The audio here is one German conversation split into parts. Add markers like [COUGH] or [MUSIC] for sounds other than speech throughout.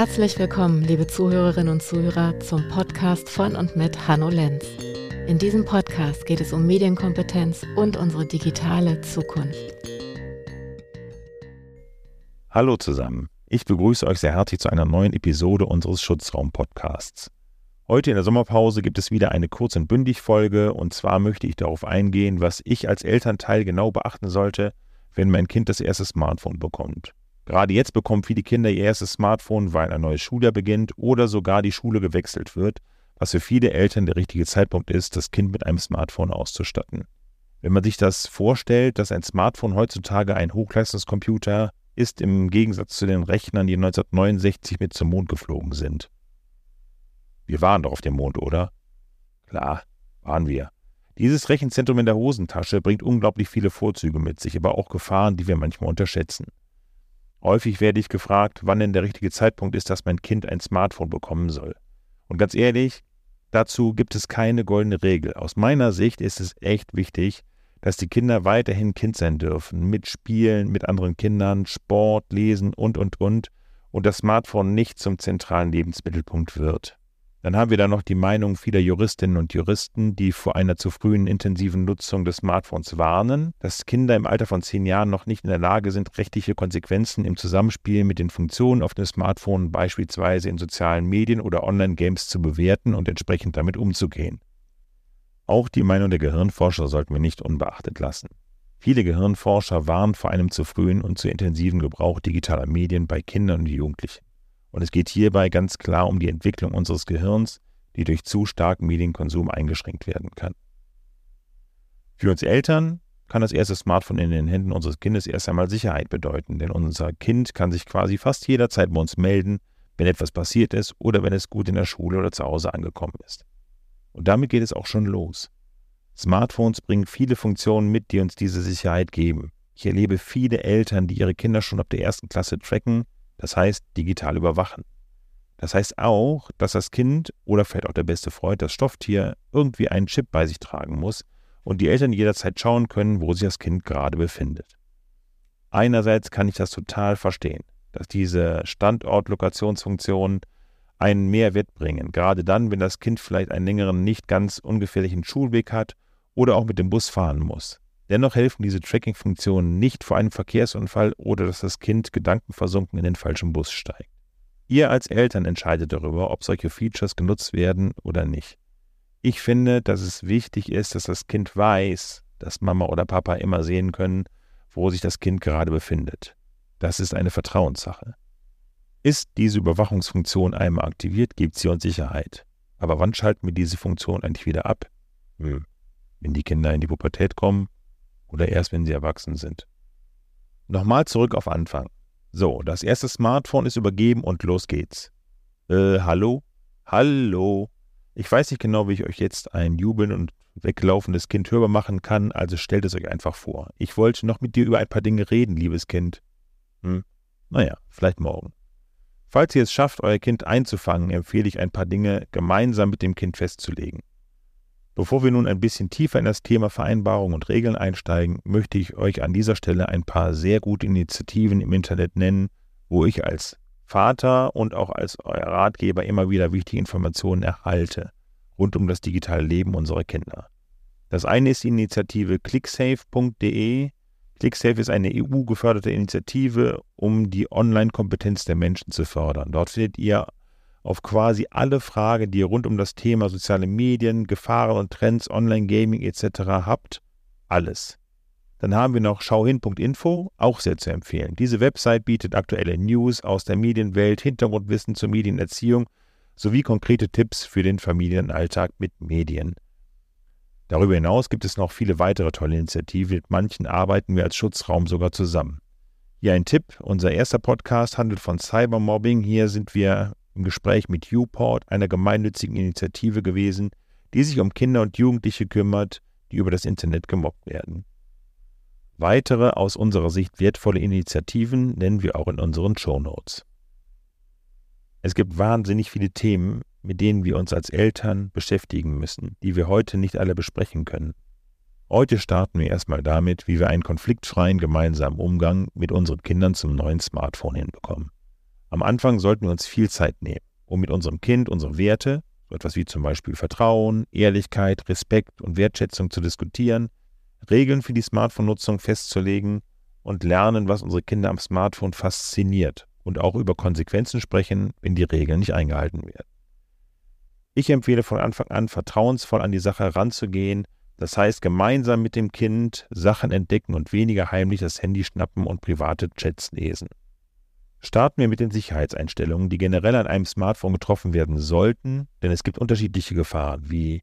Herzlich willkommen, liebe Zuhörerinnen und Zuhörer, zum Podcast von und mit Hanno Lenz. In diesem Podcast geht es um Medienkompetenz und unsere digitale Zukunft. Hallo zusammen, ich begrüße euch sehr herzlich zu einer neuen Episode unseres Schutzraum-Podcasts. Heute in der Sommerpause gibt es wieder eine kurz und bündig Folge und zwar möchte ich darauf eingehen, was ich als Elternteil genau beachten sollte, wenn mein Kind das erste Smartphone bekommt. Gerade jetzt bekommen viele Kinder ihr erstes Smartphone, weil ein neues Schuljahr beginnt oder sogar die Schule gewechselt wird, was für viele Eltern der richtige Zeitpunkt ist, das Kind mit einem Smartphone auszustatten. Wenn man sich das vorstellt, dass ein Smartphone heutzutage ein Hochleistungskomputer ist im Gegensatz zu den Rechnern, die 1969 mit zum Mond geflogen sind. Wir waren doch auf dem Mond, oder? Klar, waren wir. Dieses Rechenzentrum in der Hosentasche bringt unglaublich viele Vorzüge mit sich, aber auch Gefahren, die wir manchmal unterschätzen. Häufig werde ich gefragt, wann denn der richtige Zeitpunkt ist, dass mein Kind ein Smartphone bekommen soll. Und ganz ehrlich, dazu gibt es keine goldene Regel. Aus meiner Sicht ist es echt wichtig, dass die Kinder weiterhin Kind sein dürfen, mitspielen mit anderen Kindern, Sport, Lesen und, und, und, und das Smartphone nicht zum zentralen Lebensmittelpunkt wird. Dann haben wir da noch die Meinung vieler Juristinnen und Juristen, die vor einer zu frühen intensiven Nutzung des Smartphones warnen, dass Kinder im Alter von zehn Jahren noch nicht in der Lage sind, rechtliche Konsequenzen im Zusammenspiel mit den Funktionen auf dem Smartphone beispielsweise in sozialen Medien oder Online-Games zu bewerten und entsprechend damit umzugehen. Auch die Meinung der Gehirnforscher sollten wir nicht unbeachtet lassen. Viele Gehirnforscher warnen vor einem zu frühen und zu intensiven Gebrauch digitaler Medien bei Kindern und Jugendlichen. Und es geht hierbei ganz klar um die Entwicklung unseres Gehirns, die durch zu starken Medienkonsum eingeschränkt werden kann. Für uns Eltern kann das erste Smartphone in den Händen unseres Kindes erst einmal Sicherheit bedeuten, denn unser Kind kann sich quasi fast jederzeit bei uns melden, wenn etwas passiert ist oder wenn es gut in der Schule oder zu Hause angekommen ist. Und damit geht es auch schon los. Smartphones bringen viele Funktionen mit, die uns diese Sicherheit geben. Ich erlebe viele Eltern, die ihre Kinder schon ab der ersten Klasse tracken, das heißt digital überwachen. Das heißt auch, dass das Kind oder vielleicht auch der beste Freund, das Stofftier, irgendwie einen Chip bei sich tragen muss und die Eltern jederzeit schauen können, wo sich das Kind gerade befindet. Einerseits kann ich das total verstehen, dass diese Standort-Lokationsfunktionen einen Mehrwert bringen, gerade dann, wenn das Kind vielleicht einen längeren, nicht ganz ungefährlichen Schulweg hat oder auch mit dem Bus fahren muss. Dennoch helfen diese Tracking-Funktionen nicht vor einem Verkehrsunfall oder dass das Kind gedankenversunken in den falschen Bus steigt. Ihr als Eltern entscheidet darüber, ob solche Features genutzt werden oder nicht. Ich finde, dass es wichtig ist, dass das Kind weiß, dass Mama oder Papa immer sehen können, wo sich das Kind gerade befindet. Das ist eine Vertrauenssache. Ist diese Überwachungsfunktion einmal aktiviert, gibt sie uns Sicherheit. Aber wann schalten wir diese Funktion eigentlich wieder ab? Hm. Wenn die Kinder in die Pubertät kommen oder erst, wenn sie erwachsen sind. Nochmal zurück auf Anfang. So, das erste Smartphone ist übergeben und los geht's. Äh, hallo? Hallo? Ich weiß nicht genau, wie ich euch jetzt ein jubeln und weglaufendes Kind hörbar machen kann, also stellt es euch einfach vor. Ich wollte noch mit dir über ein paar Dinge reden, liebes Kind. Hm? Naja, vielleicht morgen. Falls ihr es schafft, euer Kind einzufangen, empfehle ich ein paar Dinge gemeinsam mit dem Kind festzulegen. Bevor wir nun ein bisschen tiefer in das Thema Vereinbarung und Regeln einsteigen, möchte ich euch an dieser Stelle ein paar sehr gute Initiativen im Internet nennen, wo ich als Vater und auch als Ratgeber immer wieder wichtige Informationen erhalte rund um das digitale Leben unserer Kinder. Das eine ist die Initiative clicksafe.de. ClickSafe ist eine EU-geförderte Initiative, um die Online-Kompetenz der Menschen zu fördern. Dort findet ihr auf quasi alle Fragen, die ihr rund um das Thema soziale Medien, Gefahren und Trends, Online-Gaming etc. habt, alles. Dann haben wir noch schauhin.info, auch sehr zu empfehlen. Diese Website bietet aktuelle News aus der Medienwelt, Hintergrundwissen zur Medienerziehung sowie konkrete Tipps für den Familienalltag mit Medien. Darüber hinaus gibt es noch viele weitere tolle Initiativen, mit manchen arbeiten wir als Schutzraum sogar zusammen. Hier ein Tipp, unser erster Podcast handelt von Cybermobbing. Hier sind wir im Gespräch mit Uport, einer gemeinnützigen Initiative gewesen, die sich um Kinder und Jugendliche kümmert, die über das Internet gemobbt werden. Weitere aus unserer Sicht wertvolle Initiativen nennen wir auch in unseren Show Notes. Es gibt wahnsinnig viele Themen, mit denen wir uns als Eltern beschäftigen müssen, die wir heute nicht alle besprechen können. Heute starten wir erstmal damit, wie wir einen konfliktfreien gemeinsamen Umgang mit unseren Kindern zum neuen Smartphone hinbekommen. Am Anfang sollten wir uns viel Zeit nehmen, um mit unserem Kind unsere Werte, so etwas wie zum Beispiel Vertrauen, Ehrlichkeit, Respekt und Wertschätzung zu diskutieren, Regeln für die Smartphone-Nutzung festzulegen und lernen, was unsere Kinder am Smartphone fasziniert und auch über Konsequenzen sprechen, wenn die Regeln nicht eingehalten werden. Ich empfehle von Anfang an vertrauensvoll an die Sache heranzugehen, das heißt gemeinsam mit dem Kind Sachen entdecken und weniger heimlich das Handy schnappen und private Chats lesen. Starten wir mit den Sicherheitseinstellungen, die generell an einem Smartphone getroffen werden sollten, denn es gibt unterschiedliche Gefahren wie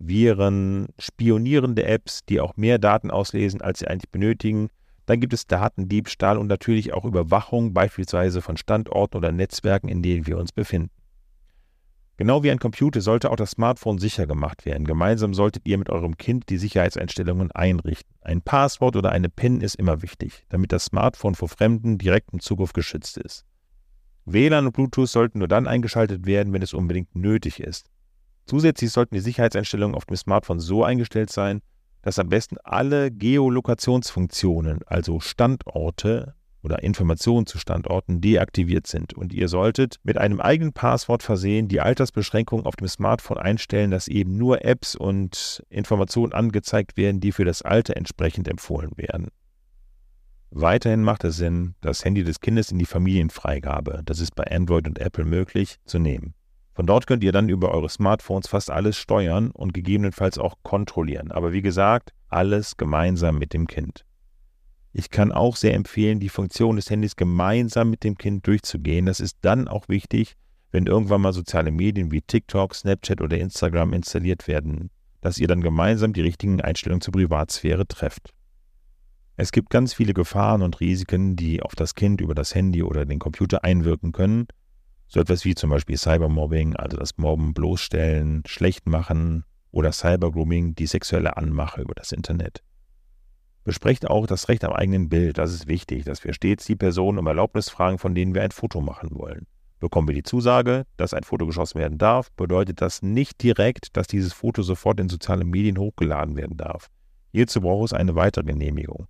Viren, spionierende Apps, die auch mehr Daten auslesen, als sie eigentlich benötigen. Dann gibt es Datendiebstahl und natürlich auch Überwachung, beispielsweise von Standorten oder Netzwerken, in denen wir uns befinden. Genau wie ein Computer sollte auch das Smartphone sicher gemacht werden. Gemeinsam solltet ihr mit eurem Kind die Sicherheitseinstellungen einrichten. Ein Passwort oder eine PIN ist immer wichtig, damit das Smartphone vor fremden direkten Zugriff geschützt ist. WLAN und Bluetooth sollten nur dann eingeschaltet werden, wenn es unbedingt nötig ist. Zusätzlich sollten die Sicherheitseinstellungen auf dem Smartphone so eingestellt sein, dass am besten alle Geolokationsfunktionen, also Standorte, oder Informationen zu Standorten deaktiviert sind. Und ihr solltet mit einem eigenen Passwort versehen die Altersbeschränkung auf dem Smartphone einstellen, dass eben nur Apps und Informationen angezeigt werden, die für das Alter entsprechend empfohlen werden. Weiterhin macht es Sinn, das Handy des Kindes in die Familienfreigabe, das ist bei Android und Apple möglich, zu nehmen. Von dort könnt ihr dann über eure Smartphones fast alles steuern und gegebenenfalls auch kontrollieren. Aber wie gesagt, alles gemeinsam mit dem Kind. Ich kann auch sehr empfehlen, die Funktion des Handys gemeinsam mit dem Kind durchzugehen. Das ist dann auch wichtig, wenn irgendwann mal soziale Medien wie TikTok, Snapchat oder Instagram installiert werden, dass ihr dann gemeinsam die richtigen Einstellungen zur Privatsphäre trefft. Es gibt ganz viele Gefahren und Risiken, die auf das Kind über das Handy oder den Computer einwirken können. So etwas wie zum Beispiel Cybermobbing, also das Mobben, Bloßstellen, Schlechtmachen oder Cybergrooming, die sexuelle Anmache über das Internet. Besprecht auch das Recht am eigenen Bild. Das ist wichtig, dass wir stets die Personen um Erlaubnis fragen, von denen wir ein Foto machen wollen. Bekommen wir die Zusage, dass ein Foto geschossen werden darf, bedeutet das nicht direkt, dass dieses Foto sofort in soziale Medien hochgeladen werden darf. Hierzu braucht es eine weitere Genehmigung.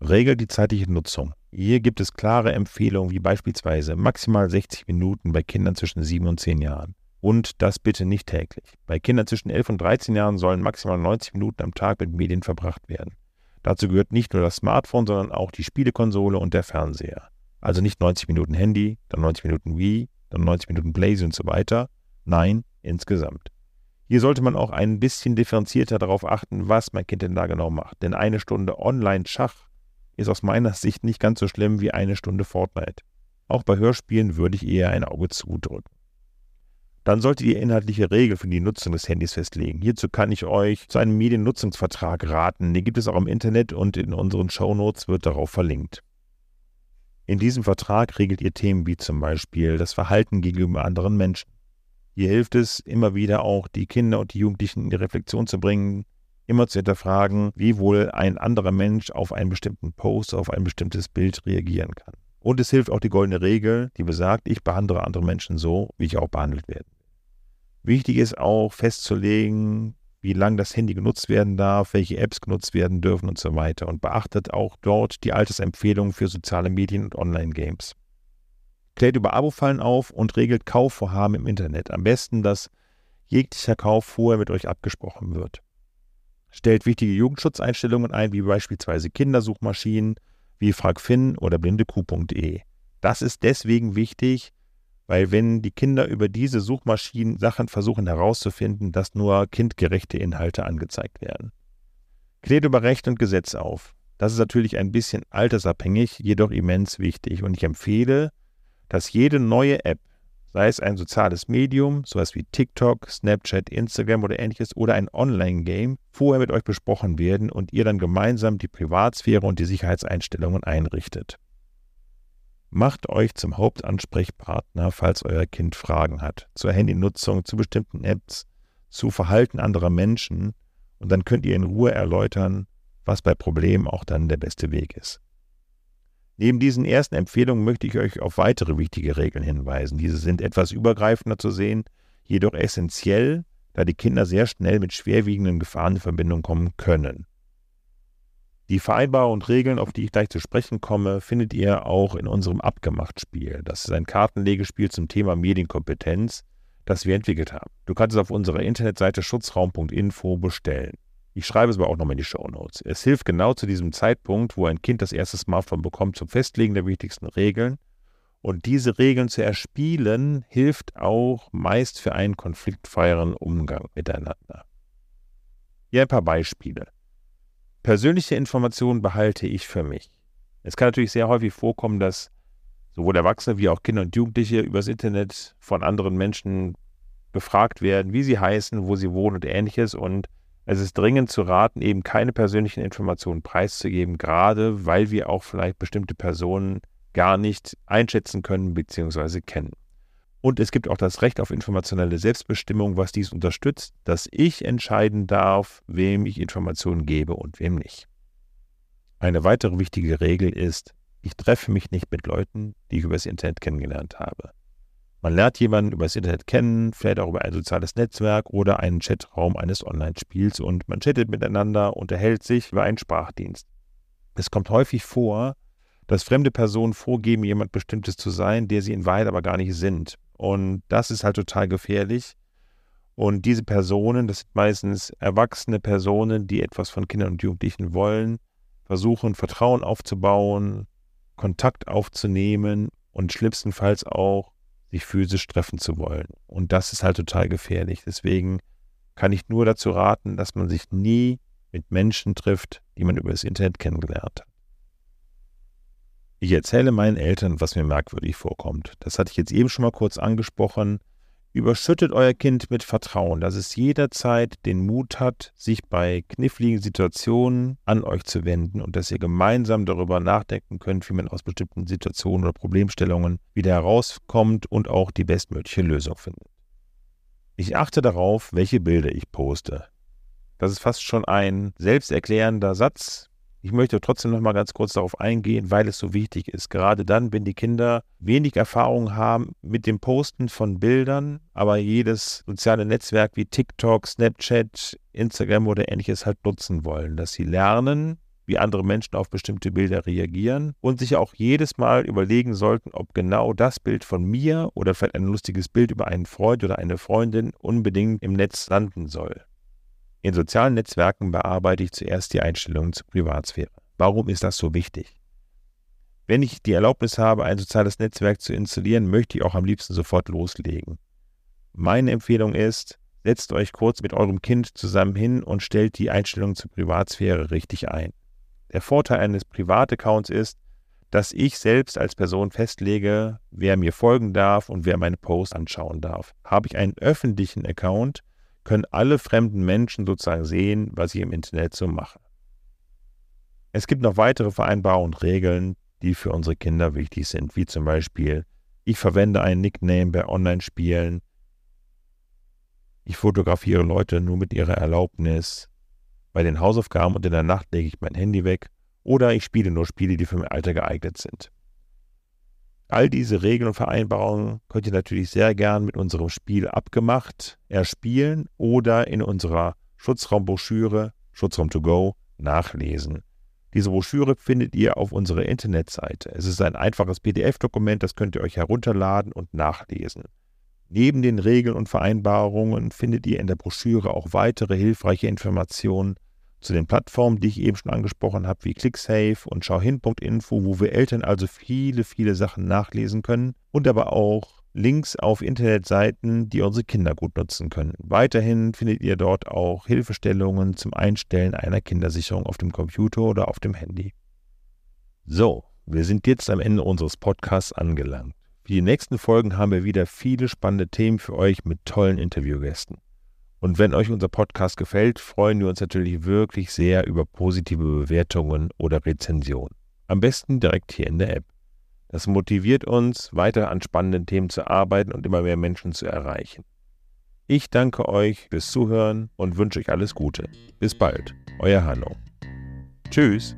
Regelt die zeitliche Nutzung. Hier gibt es klare Empfehlungen wie beispielsweise maximal 60 Minuten bei Kindern zwischen 7 und 10 Jahren. Und das bitte nicht täglich. Bei Kindern zwischen 11 und 13 Jahren sollen maximal 90 Minuten am Tag mit Medien verbracht werden. Dazu gehört nicht nur das Smartphone, sondern auch die Spielekonsole und der Fernseher. Also nicht 90 Minuten Handy, dann 90 Minuten Wii, dann 90 Minuten Blaze und so weiter. Nein, insgesamt. Hier sollte man auch ein bisschen differenzierter darauf achten, was mein Kind denn da genau macht. Denn eine Stunde Online-Schach ist aus meiner [LAUGHS] Sicht nicht ganz so schlimm wie eine Stunde Fortnite. Auch bei Hörspielen würde ich eher ein Auge zudrücken. Dann solltet ihr inhaltliche Regeln für die Nutzung des Handys festlegen. Hierzu kann ich euch zu einem Mediennutzungsvertrag raten. Den gibt es auch im Internet und in unseren Shownotes wird darauf verlinkt. In diesem Vertrag regelt ihr Themen wie zum Beispiel das Verhalten gegenüber anderen Menschen. Hier hilft es immer wieder auch, die Kinder und die Jugendlichen in die Reflexion zu bringen, immer zu hinterfragen, wie wohl ein anderer Mensch auf einen bestimmten Post, auf ein bestimmtes Bild reagieren kann. Und es hilft auch die goldene Regel, die besagt, ich behandle andere Menschen so, wie ich auch behandelt werde. Wichtig ist auch festzulegen, wie lange das Handy genutzt werden darf, welche Apps genutzt werden dürfen und so weiter. Und beachtet auch dort die Altersempfehlungen für soziale Medien und Online-Games. Klärt über Abo-Fallen auf und regelt Kaufvorhaben im Internet. Am besten, dass jeglicher Kauf vorher mit euch abgesprochen wird. Stellt wichtige Jugendschutzeinstellungen ein, wie beispielsweise Kindersuchmaschinen, wie fragfin oder blindekuh.de. Das ist deswegen wichtig, weil wenn die Kinder über diese Suchmaschinen Sachen versuchen herauszufinden, dass nur kindgerechte Inhalte angezeigt werden. Klärt über Recht und Gesetz auf. Das ist natürlich ein bisschen altersabhängig, jedoch immens wichtig. Und ich empfehle, dass jede neue App, sei es ein soziales Medium, sowas wie TikTok, Snapchat, Instagram oder ähnliches, oder ein Online-Game, vorher mit euch besprochen werden und ihr dann gemeinsam die Privatsphäre und die Sicherheitseinstellungen einrichtet. Macht euch zum Hauptansprechpartner, falls euer Kind Fragen hat, zur Handynutzung, zu bestimmten Apps, zu Verhalten anderer Menschen und dann könnt ihr in Ruhe erläutern, was bei Problemen auch dann der beste Weg ist. Neben diesen ersten Empfehlungen möchte ich euch auf weitere wichtige Regeln hinweisen. Diese sind etwas übergreifender zu sehen, jedoch essentiell, da die Kinder sehr schnell mit schwerwiegenden Gefahren in Verbindung kommen können. Die Vereinbarungen und Regeln, auf die ich gleich zu sprechen komme, findet ihr auch in unserem Abgemacht-Spiel. Das ist ein Kartenlegespiel zum Thema Medienkompetenz, das wir entwickelt haben. Du kannst es auf unserer Internetseite schutzraum.info bestellen. Ich schreibe es aber auch nochmal in die Show Notes. Es hilft genau zu diesem Zeitpunkt, wo ein Kind das erste Smartphone bekommt, zum Festlegen der wichtigsten Regeln. Und diese Regeln zu erspielen, hilft auch meist für einen konfliktfreieren Umgang miteinander. Hier ein paar Beispiele. Persönliche Informationen behalte ich für mich. Es kann natürlich sehr häufig vorkommen, dass sowohl Erwachsene wie auch Kinder und Jugendliche übers Internet von anderen Menschen befragt werden, wie sie heißen, wo sie wohnen und ähnliches. Und es ist dringend zu raten, eben keine persönlichen Informationen preiszugeben, gerade weil wir auch vielleicht bestimmte Personen gar nicht einschätzen können bzw. kennen. Und es gibt auch das Recht auf informationelle Selbstbestimmung, was dies unterstützt, dass ich entscheiden darf, wem ich Informationen gebe und wem nicht. Eine weitere wichtige Regel ist, ich treffe mich nicht mit Leuten, die ich über das Internet kennengelernt habe. Man lernt jemanden über das Internet kennen, vielleicht auch über ein soziales Netzwerk oder einen Chatraum eines Online-Spiels und man chattet miteinander, unterhält sich über einen Sprachdienst. Es kommt häufig vor, dass fremde Personen vorgeben, jemand Bestimmtes zu sein, der sie in Wahrheit aber gar nicht sind. Und das ist halt total gefährlich. Und diese Personen, das sind meistens erwachsene Personen, die etwas von Kindern und Jugendlichen wollen, versuchen Vertrauen aufzubauen, Kontakt aufzunehmen und schlimmstenfalls auch sich physisch treffen zu wollen. Und das ist halt total gefährlich. Deswegen kann ich nur dazu raten, dass man sich nie mit Menschen trifft, die man über das Internet kennengelernt hat. Ich erzähle meinen Eltern, was mir merkwürdig vorkommt. Das hatte ich jetzt eben schon mal kurz angesprochen. Überschüttet euer Kind mit Vertrauen, dass es jederzeit den Mut hat, sich bei kniffligen Situationen an euch zu wenden und dass ihr gemeinsam darüber nachdenken könnt, wie man aus bestimmten Situationen oder Problemstellungen wieder herauskommt und auch die bestmögliche Lösung findet. Ich achte darauf, welche Bilder ich poste. Das ist fast schon ein selbsterklärender Satz, ich möchte trotzdem noch mal ganz kurz darauf eingehen, weil es so wichtig ist. Gerade dann, wenn die Kinder wenig Erfahrung haben mit dem Posten von Bildern, aber jedes soziale Netzwerk wie TikTok, Snapchat, Instagram oder ähnliches halt nutzen wollen, dass sie lernen, wie andere Menschen auf bestimmte Bilder reagieren und sich auch jedes Mal überlegen sollten, ob genau das Bild von mir oder vielleicht ein lustiges Bild über einen Freund oder eine Freundin unbedingt im Netz landen soll. In sozialen Netzwerken bearbeite ich zuerst die Einstellungen zur Privatsphäre. Warum ist das so wichtig? Wenn ich die Erlaubnis habe, ein soziales Netzwerk zu installieren, möchte ich auch am liebsten sofort loslegen. Meine Empfehlung ist, setzt euch kurz mit eurem Kind zusammen hin und stellt die Einstellungen zur Privatsphäre richtig ein. Der Vorteil eines Privataccounts ist, dass ich selbst als Person festlege, wer mir folgen darf und wer meine Posts anschauen darf. Habe ich einen öffentlichen Account, können alle fremden Menschen sozusagen sehen, was ich im Internet so mache. Es gibt noch weitere Vereinbarungen und Regeln, die für unsere Kinder wichtig sind, wie zum Beispiel, ich verwende einen Nickname bei Online-Spielen, ich fotografiere Leute nur mit ihrer Erlaubnis, bei den Hausaufgaben und in der Nacht lege ich mein Handy weg oder ich spiele nur Spiele, die für mein Alter geeignet sind. All diese Regeln und Vereinbarungen könnt ihr natürlich sehr gern mit unserem Spiel abgemacht erspielen oder in unserer Schutzraumbroschüre Schutzraum to go nachlesen. Diese Broschüre findet ihr auf unserer Internetseite. Es ist ein einfaches PDF-Dokument, das könnt ihr euch herunterladen und nachlesen. Neben den Regeln und Vereinbarungen findet ihr in der Broschüre auch weitere hilfreiche Informationen zu den Plattformen, die ich eben schon angesprochen habe, wie ClickSafe und Schauhin.info, wo wir Eltern also viele, viele Sachen nachlesen können und aber auch Links auf Internetseiten, die unsere Kinder gut nutzen können. Weiterhin findet ihr dort auch Hilfestellungen zum Einstellen einer Kindersicherung auf dem Computer oder auf dem Handy. So, wir sind jetzt am Ende unseres Podcasts angelangt. Für die nächsten Folgen haben wir wieder viele spannende Themen für euch mit tollen Interviewgästen. Und wenn euch unser Podcast gefällt, freuen wir uns natürlich wirklich sehr über positive Bewertungen oder Rezensionen. Am besten direkt hier in der App. Das motiviert uns, weiter an spannenden Themen zu arbeiten und immer mehr Menschen zu erreichen. Ich danke euch fürs Zuhören und wünsche euch alles Gute. Bis bald, euer Hanno. Tschüss.